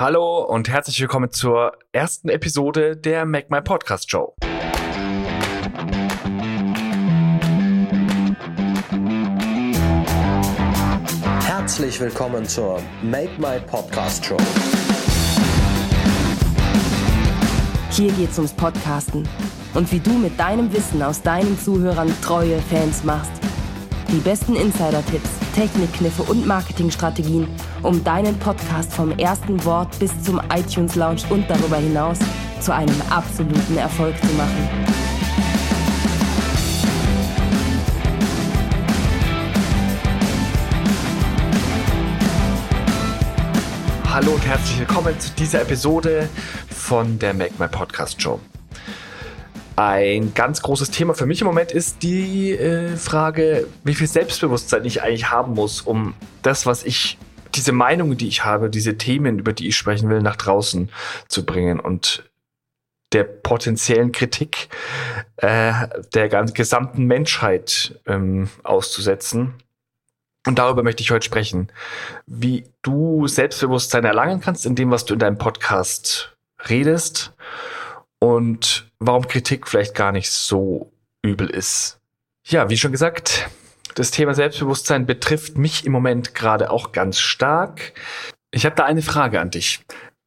Hallo und herzlich willkommen zur ersten Episode der Make My Podcast Show. Herzlich willkommen zur Make My Podcast Show. Hier geht's ums Podcasten und wie du mit deinem Wissen aus deinen Zuhörern treue Fans machst. Die besten Insider-Tipps, Technikkniffe und Marketingstrategien, um deinen Podcast vom ersten Wort bis zum iTunes Lounge und darüber hinaus zu einem absoluten Erfolg zu machen. Hallo und herzlich willkommen zu dieser Episode von der Make My Podcast Show. Ein ganz großes Thema für mich im Moment ist die äh, Frage, wie viel Selbstbewusstsein ich eigentlich haben muss, um das, was ich, diese Meinungen, die ich habe, diese Themen, über die ich sprechen will, nach draußen zu bringen und der potenziellen Kritik äh, der ganzen, gesamten Menschheit ähm, auszusetzen. Und darüber möchte ich heute sprechen, wie du Selbstbewusstsein erlangen kannst in dem, was du in deinem Podcast redest und warum Kritik vielleicht gar nicht so übel ist. Ja, wie schon gesagt, das Thema Selbstbewusstsein betrifft mich im Moment gerade auch ganz stark. Ich habe da eine Frage an dich.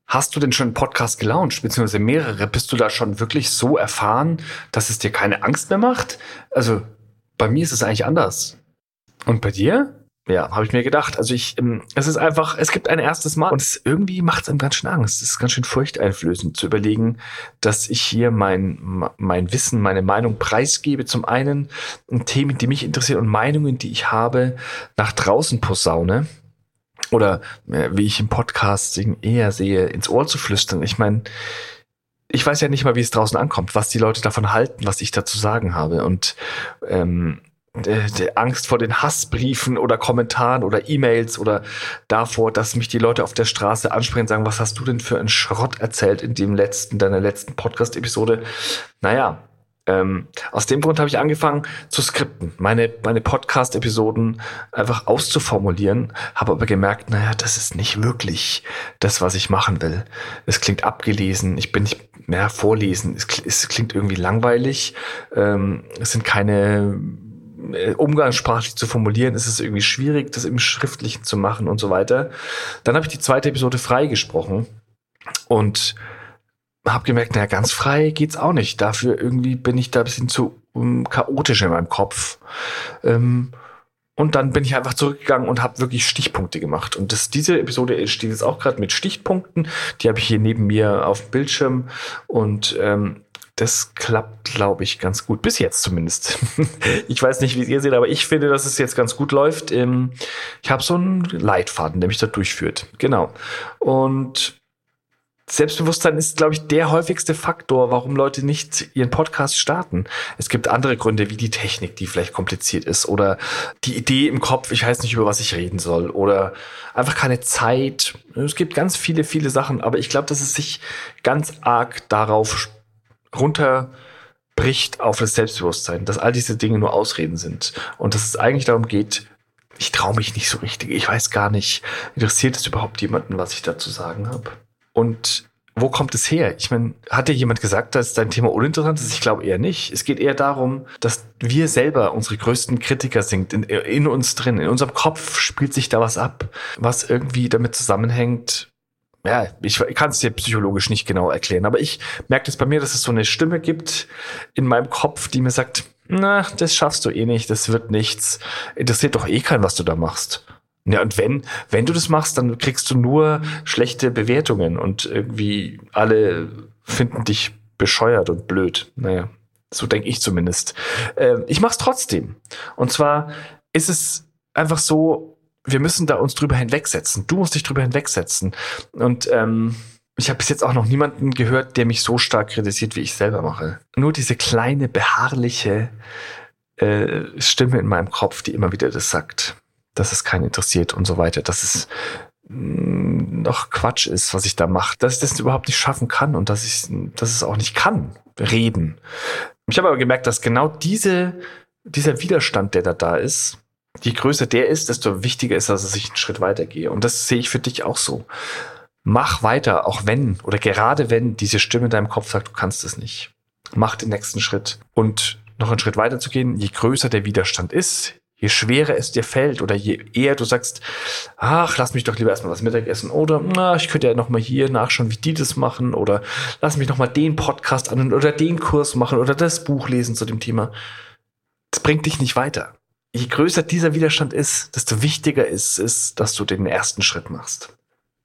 Hast du denn schon einen Podcast gelauncht, beziehungsweise mehrere? Bist du da schon wirklich so erfahren, dass es dir keine Angst mehr macht? Also bei mir ist es eigentlich anders. Und bei dir? Ja, habe ich mir gedacht. Also ich, ähm, es ist einfach, es gibt ein erstes Mal und es irgendwie macht es einem ganz schön Angst. Es ist ganz schön furchteinflößend zu überlegen, dass ich hier mein, mein Wissen, meine Meinung preisgebe. Zum einen Themen, die mich interessieren und Meinungen, die ich habe, nach draußen posaune. Oder äh, wie ich im Podcasting eher sehe, ins Ohr zu flüstern. Ich meine, ich weiß ja nicht mal, wie es draußen ankommt, was die Leute davon halten, was ich dazu sagen habe. Und ähm, der Angst vor den Hassbriefen oder Kommentaren oder E-Mails oder davor, dass mich die Leute auf der Straße ansprechen und sagen, was hast du denn für einen Schrott erzählt in dem letzten, deiner letzten Podcast-Episode? Naja, ähm, aus dem Grund habe ich angefangen zu skripten, meine, meine Podcast-Episoden einfach auszuformulieren, habe aber gemerkt, naja, das ist nicht wirklich das, was ich machen will. Es klingt abgelesen, ich bin nicht mehr vorlesen, es, es klingt irgendwie langweilig, ähm, es sind keine äh, umgangssprachlich zu formulieren, ist es irgendwie schwierig, das im Schriftlichen zu machen und so weiter. Dann habe ich die zweite Episode freigesprochen und habe gemerkt, naja, ganz frei geht's auch nicht. Dafür irgendwie bin ich da ein bisschen zu um, chaotisch in meinem Kopf. Ähm, und dann bin ich einfach zurückgegangen und habe wirklich Stichpunkte gemacht. Und das, diese Episode entsteht jetzt auch gerade mit Stichpunkten. Die habe ich hier neben mir auf dem Bildschirm. Und ähm, das klappt, glaube ich, ganz gut. Bis jetzt zumindest. ich weiß nicht, wie ihr seht, aber ich finde, dass es jetzt ganz gut läuft. Ähm, ich habe so einen Leitfaden, der mich da durchführt. Genau. Und Selbstbewusstsein ist, glaube ich, der häufigste Faktor, warum Leute nicht ihren Podcast starten. Es gibt andere Gründe, wie die Technik, die vielleicht kompliziert ist, oder die Idee im Kopf, ich weiß nicht, über was ich reden soll, oder einfach keine Zeit. Es gibt ganz viele, viele Sachen, aber ich glaube, dass es sich ganz arg darauf runterbricht auf das Selbstbewusstsein, dass all diese Dinge nur Ausreden sind und dass es eigentlich darum geht, ich traue mich nicht so richtig, ich weiß gar nicht, interessiert es überhaupt jemanden, was ich dazu sagen habe? Und wo kommt es her? Ich meine, hat dir jemand gesagt, dass dein Thema uninteressant ist? Ich glaube eher nicht. Es geht eher darum, dass wir selber unsere größten Kritiker sind, in, in uns drin. In unserem Kopf spielt sich da was ab, was irgendwie damit zusammenhängt, ja, ich kann es dir psychologisch nicht genau erklären, aber ich merke das bei mir, dass es so eine Stimme gibt in meinem Kopf, die mir sagt, na, das schaffst du eh nicht, das wird nichts. Interessiert doch eh keinen, was du da machst. Ja, und wenn, wenn du das machst, dann kriegst du nur schlechte Bewertungen und irgendwie alle finden dich bescheuert und blöd. Naja, so denke ich zumindest. Äh, ich mach's trotzdem. Und zwar ist es einfach so, wir müssen da uns drüber hinwegsetzen. Du musst dich drüber hinwegsetzen. Und ähm, ich habe bis jetzt auch noch niemanden gehört, der mich so stark kritisiert, wie ich selber mache. Nur diese kleine, beharrliche äh, Stimme in meinem Kopf, die immer wieder das sagt, dass es keinen interessiert und so weiter, dass es mm, noch Quatsch ist, was ich da mache, dass ich das überhaupt nicht schaffen kann und dass ich, dass es auch nicht kann, reden. Ich habe aber gemerkt, dass genau diese, dieser Widerstand, der da da ist, je größer der ist, desto wichtiger ist, dass ich einen Schritt weitergehe. Und das sehe ich für dich auch so. Mach weiter, auch wenn oder gerade wenn diese Stimme in deinem Kopf sagt, du kannst es nicht. Mach den nächsten Schritt. Und noch einen Schritt weiter zu gehen, je größer der Widerstand ist, je schwerer es dir fällt oder je eher du sagst, ach, lass mich doch lieber erstmal was Mittagessen oder na, ich könnte ja noch mal hier nachschauen, wie die das machen oder lass mich noch mal den Podcast an oder den Kurs machen oder das Buch lesen zu dem Thema. Das bringt dich nicht weiter. Je größer dieser Widerstand ist, desto wichtiger ist es, dass du den ersten Schritt machst.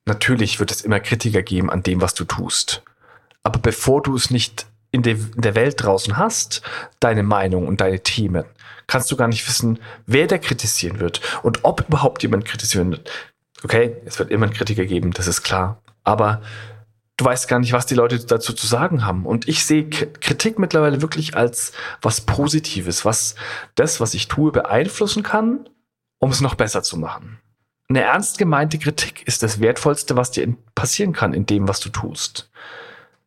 Natürlich wird es immer Kritiker geben an dem, was du tust. Aber bevor du es nicht in, der Welt draußen hast, deine Meinung und deine Themen, kannst du gar nicht wissen, wer der kritisieren wird und ob überhaupt jemand kritisieren wird. Okay, es wird immer einen Kritiker geben, das ist klar. Aber du weißt gar nicht, was die Leute dazu zu sagen haben. Und ich sehe Kritik mittlerweile wirklich als was Positives, was das, was ich tue, beeinflussen kann, um es noch besser zu machen. Eine ernst gemeinte Kritik ist das Wertvollste, was dir passieren kann in dem, was du tust.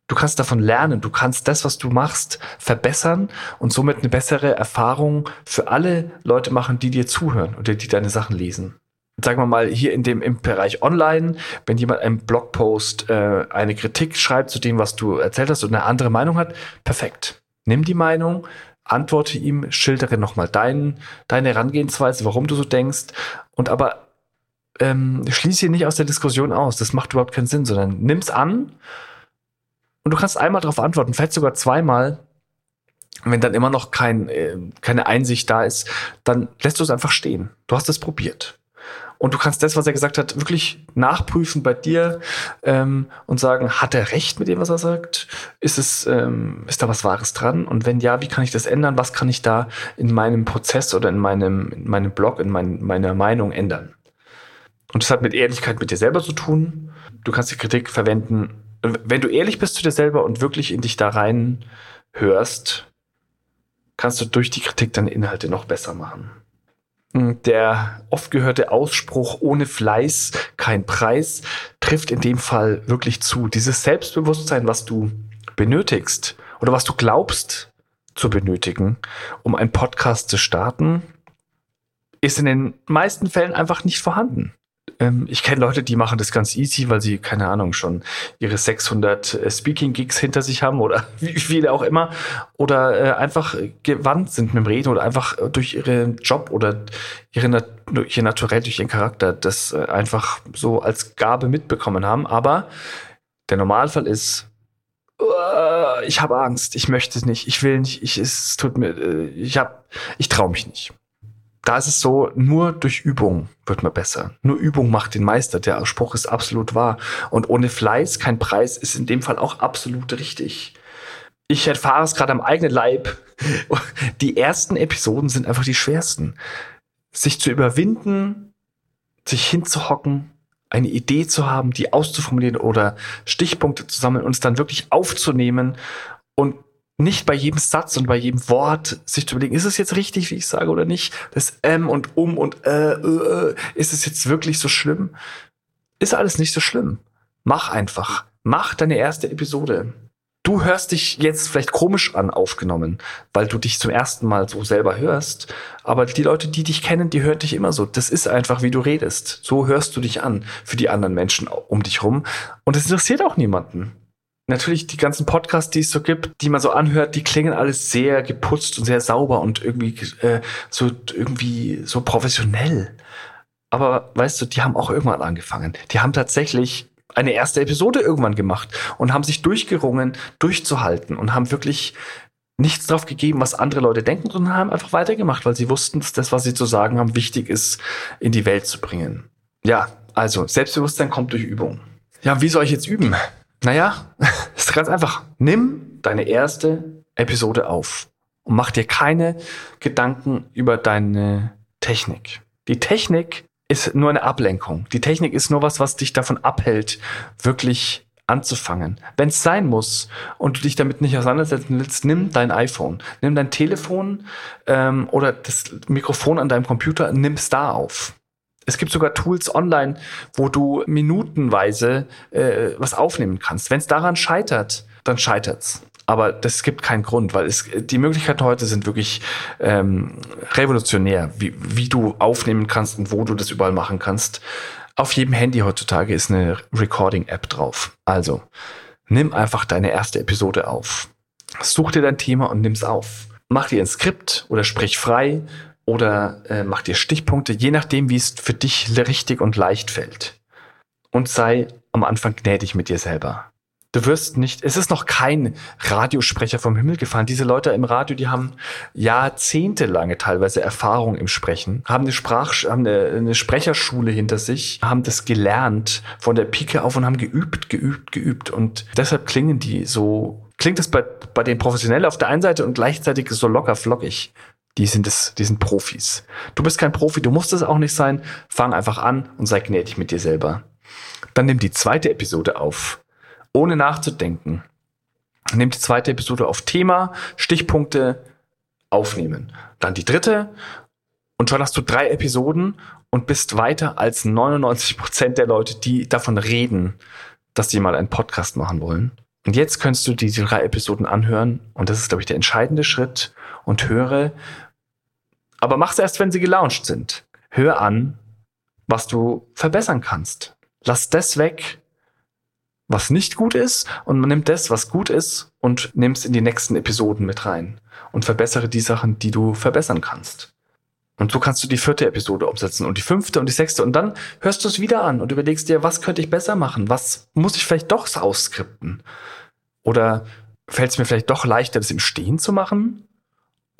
Du kannst davon lernen, du kannst das, was du machst, verbessern und somit eine bessere Erfahrung für alle Leute machen, die dir zuhören oder die deine Sachen lesen. Sagen wir mal, hier in dem im Bereich Online, wenn jemand einen Blogpost, äh, eine Kritik schreibt zu dem, was du erzählt hast und eine andere Meinung hat, perfekt. Nimm die Meinung, antworte ihm, schildere nochmal dein, deine Herangehensweise, warum du so denkst und aber ähm, schließe ihn nicht aus der Diskussion aus. Das macht überhaupt keinen Sinn, sondern nimm's an und du kannst einmal darauf antworten, vielleicht sogar zweimal. Wenn dann immer noch kein, äh, keine Einsicht da ist, dann lässt du es einfach stehen. Du hast es probiert. Und du kannst das, was er gesagt hat, wirklich nachprüfen bei dir ähm, und sagen, hat er recht mit dem, was er sagt? Ist es, ähm, ist da was Wahres dran? Und wenn ja, wie kann ich das ändern? Was kann ich da in meinem Prozess oder in meinem, in meinem Blog, in mein, meiner Meinung ändern? Und das hat mit Ehrlichkeit mit dir selber zu tun. Du kannst die Kritik verwenden, wenn du ehrlich bist zu dir selber und wirklich in dich da rein hörst, kannst du durch die Kritik deine Inhalte noch besser machen. Der oft gehörte Ausspruch ohne Fleiß kein Preis trifft in dem Fall wirklich zu. Dieses Selbstbewusstsein, was du benötigst oder was du glaubst zu benötigen, um einen Podcast zu starten, ist in den meisten Fällen einfach nicht vorhanden. Ähm, ich kenne Leute, die machen das ganz easy, weil sie, keine Ahnung, schon ihre 600 äh, Speaking-Gigs hinter sich haben oder wie viele auch immer. Oder äh, einfach gewandt sind mit dem Reden oder einfach durch ihren Job oder ihre, durch ihr Naturell, durch ihren Charakter das äh, einfach so als Gabe mitbekommen haben. Aber der Normalfall ist, ich habe Angst, ich möchte es nicht, ich will nicht, ich, es tut mir, äh, ich hab, ich traue mich nicht da ist es so, nur durch Übung wird man besser. Nur Übung macht den Meister. Der Spruch ist absolut wahr. Und ohne Fleiß kein Preis ist in dem Fall auch absolut richtig. Ich erfahre es gerade am eigenen Leib. Die ersten Episoden sind einfach die schwersten. Sich zu überwinden, sich hinzuhocken, eine Idee zu haben, die auszuformulieren oder Stichpunkte zu sammeln und es dann wirklich aufzunehmen und nicht bei jedem Satz und bei jedem Wort sich zu überlegen, ist es jetzt richtig, wie ich sage oder nicht? Das M und um und äh, äh, ist es jetzt wirklich so schlimm? Ist alles nicht so schlimm. Mach einfach. Mach deine erste Episode. Du hörst dich jetzt vielleicht komisch an aufgenommen, weil du dich zum ersten Mal so selber hörst. Aber die Leute, die dich kennen, die hören dich immer so. Das ist einfach, wie du redest. So hörst du dich an für die anderen Menschen um dich rum. Und es interessiert auch niemanden natürlich die ganzen Podcasts, die es so gibt, die man so anhört, die klingen alles sehr geputzt und sehr sauber und irgendwie äh, so irgendwie so professionell. Aber weißt du, die haben auch irgendwann angefangen. Die haben tatsächlich eine erste Episode irgendwann gemacht und haben sich durchgerungen, durchzuhalten und haben wirklich nichts drauf gegeben, was andere Leute denken, sondern haben einfach weitergemacht, weil sie wussten, dass das, was sie zu sagen haben, wichtig ist, in die Welt zu bringen. Ja, also Selbstbewusstsein kommt durch Übung. Ja, wie soll ich jetzt üben? Naja, ist ganz einfach. Nimm deine erste Episode auf und mach dir keine Gedanken über deine Technik. Die Technik ist nur eine Ablenkung. Die Technik ist nur was, was dich davon abhält, wirklich anzufangen. Wenn es sein muss und du dich damit nicht auseinandersetzen willst, nimm dein iPhone, nimm dein Telefon ähm, oder das Mikrofon an deinem Computer, nimm es da auf. Es gibt sogar Tools online, wo du minutenweise äh, was aufnehmen kannst. Wenn es daran scheitert, dann scheitert's. Aber das gibt keinen Grund, weil es, die Möglichkeiten heute sind wirklich ähm, revolutionär, wie, wie du aufnehmen kannst und wo du das überall machen kannst. Auf jedem Handy heutzutage ist eine Recording-App drauf. Also, nimm einfach deine erste Episode auf. Such dir dein Thema und nimm's auf. Mach dir ein Skript oder sprich frei oder äh, mach dir Stichpunkte, je nachdem, wie es für dich richtig und leicht fällt. Und sei am Anfang gnädig mit dir selber. Du wirst nicht, es ist noch kein Radiosprecher vom Himmel gefallen. Diese Leute im Radio, die haben jahrzehntelange teilweise Erfahrung im Sprechen, haben eine Sprach, haben eine, eine Sprecherschule hinter sich, haben das gelernt von der Pike auf und haben geübt, geübt, geübt. Und deshalb klingen die so, klingt es bei, bei den Professionellen auf der einen Seite und gleichzeitig so locker flockig. Die sind es, die sind Profis. Du bist kein Profi, du musst es auch nicht sein. Fang einfach an und sei gnädig mit dir selber. Dann nimm die zweite Episode auf ohne nachzudenken. Nimm die zweite Episode auf Thema, Stichpunkte aufnehmen. Dann die dritte und schon hast du drei Episoden und bist weiter als 99 Prozent der Leute, die davon reden, dass sie mal einen Podcast machen wollen. Und jetzt kannst du diese drei Episoden anhören und das ist, glaube ich, der entscheidende Schritt und höre, aber mach's erst, wenn sie gelauncht sind. Hör an, was du verbessern kannst. Lass das weg, was nicht gut ist und man nimmt das, was gut ist und nimmt es in die nächsten Episoden mit rein und verbessere die Sachen, die du verbessern kannst. Und so kannst du die vierte Episode umsetzen und die fünfte und die sechste und dann hörst du es wieder an und überlegst dir, was könnte ich besser machen? Was muss ich vielleicht doch ausskripten? Oder fällt es mir vielleicht doch leichter, das im Stehen zu machen?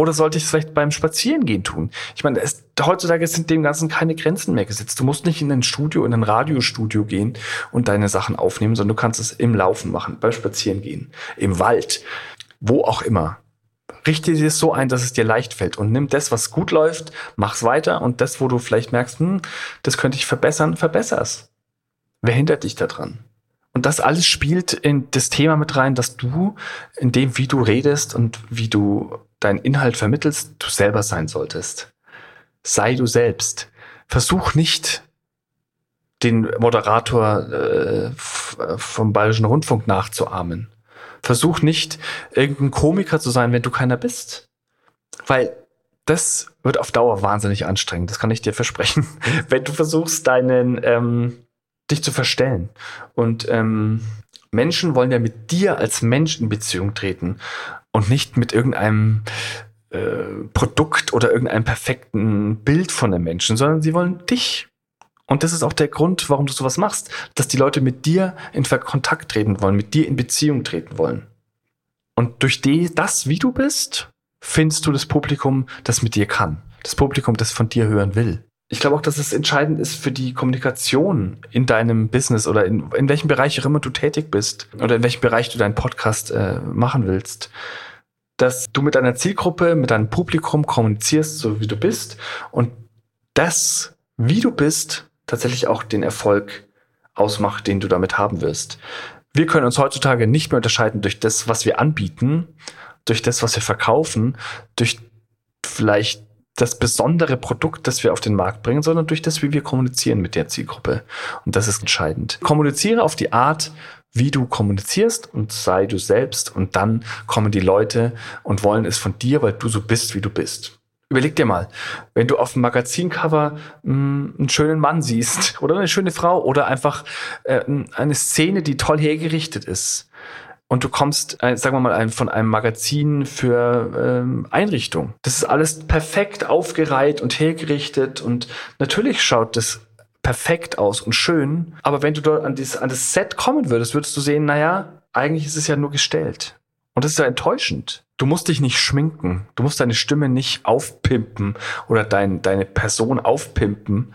Oder sollte ich es vielleicht beim Spazierengehen tun? Ich meine, es, heutzutage sind dem Ganzen keine Grenzen mehr gesetzt. Du musst nicht in ein Studio, in ein Radiostudio gehen und deine Sachen aufnehmen, sondern du kannst es im Laufen machen, beim Spazierengehen, im Wald, wo auch immer. Richte dir es so ein, dass es dir leicht fällt und nimm das, was gut läuft, mach's weiter und das, wo du vielleicht merkst, hm, das könnte ich verbessern, verbesser's. Wer hindert dich daran? Und das alles spielt in das Thema mit rein, dass du in dem, wie du redest und wie du deinen Inhalt vermittelst, du selber sein solltest. Sei du selbst. Versuch nicht, den Moderator äh, vom Bayerischen Rundfunk nachzuahmen. Versuch nicht, irgendein Komiker zu sein, wenn du keiner bist. Weil das wird auf Dauer wahnsinnig anstrengend, das kann ich dir versprechen. wenn du versuchst, deinen, ähm, dich zu verstellen. Und ähm, Menschen wollen ja mit dir als Mensch in Beziehung treten und nicht mit irgendeinem äh, Produkt oder irgendeinem perfekten Bild von einem Menschen, sondern sie wollen dich. Und das ist auch der Grund, warum du sowas machst, dass die Leute mit dir in Kontakt treten wollen, mit dir in Beziehung treten wollen. Und durch die, das, wie du bist, findest du das Publikum, das mit dir kann. Das Publikum, das von dir hören will ich glaube auch, dass es entscheidend ist für die Kommunikation in deinem Business oder in, in welchem Bereich auch immer du tätig bist oder in welchem Bereich du deinen Podcast äh, machen willst, dass du mit deiner Zielgruppe, mit deinem Publikum kommunizierst, so wie du bist und das, wie du bist, tatsächlich auch den Erfolg ausmacht, den du damit haben wirst. Wir können uns heutzutage nicht mehr unterscheiden durch das, was wir anbieten, durch das, was wir verkaufen, durch vielleicht das besondere Produkt, das wir auf den Markt bringen, sondern durch das, wie wir kommunizieren mit der Zielgruppe. Und das ist entscheidend. Kommuniziere auf die Art, wie du kommunizierst und sei du selbst und dann kommen die Leute und wollen es von dir, weil du so bist, wie du bist. Überleg dir mal, wenn du auf dem Magazincover mh, hm, einen schönen Mann siehst oder eine schöne Frau oder einfach äh, eine Szene, die toll hergerichtet ist, und du kommst, äh, sagen wir mal, von einem Magazin für ähm, Einrichtung. Das ist alles perfekt aufgereiht und hergerichtet und natürlich schaut das perfekt aus und schön. Aber wenn du dort an, dieses, an das Set kommen würdest, würdest du sehen, naja, eigentlich ist es ja nur gestellt. Und das ist ja enttäuschend. Du musst dich nicht schminken. Du musst deine Stimme nicht aufpimpen oder dein, deine Person aufpimpen,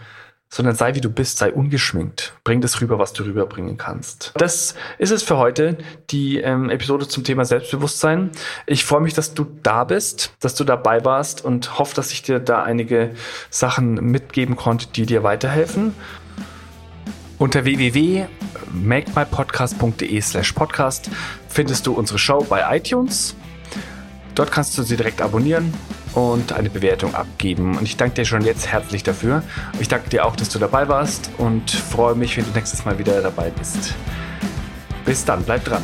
sondern sei wie du bist, sei ungeschminkt. Bring das rüber, was du rüberbringen kannst. Das ist es für heute, die ähm, Episode zum Thema Selbstbewusstsein. Ich freue mich, dass du da bist, dass du dabei warst und hoffe, dass ich dir da einige Sachen mitgeben konnte, die dir weiterhelfen. Unter www.makemypodcast.de slash podcast findest du unsere Show bei iTunes. Dort kannst du sie direkt abonnieren und eine Bewertung abgeben. Und ich danke dir schon jetzt herzlich dafür. Ich danke dir auch, dass du dabei warst und freue mich, wenn du nächstes Mal wieder dabei bist. Bis dann, bleib dran.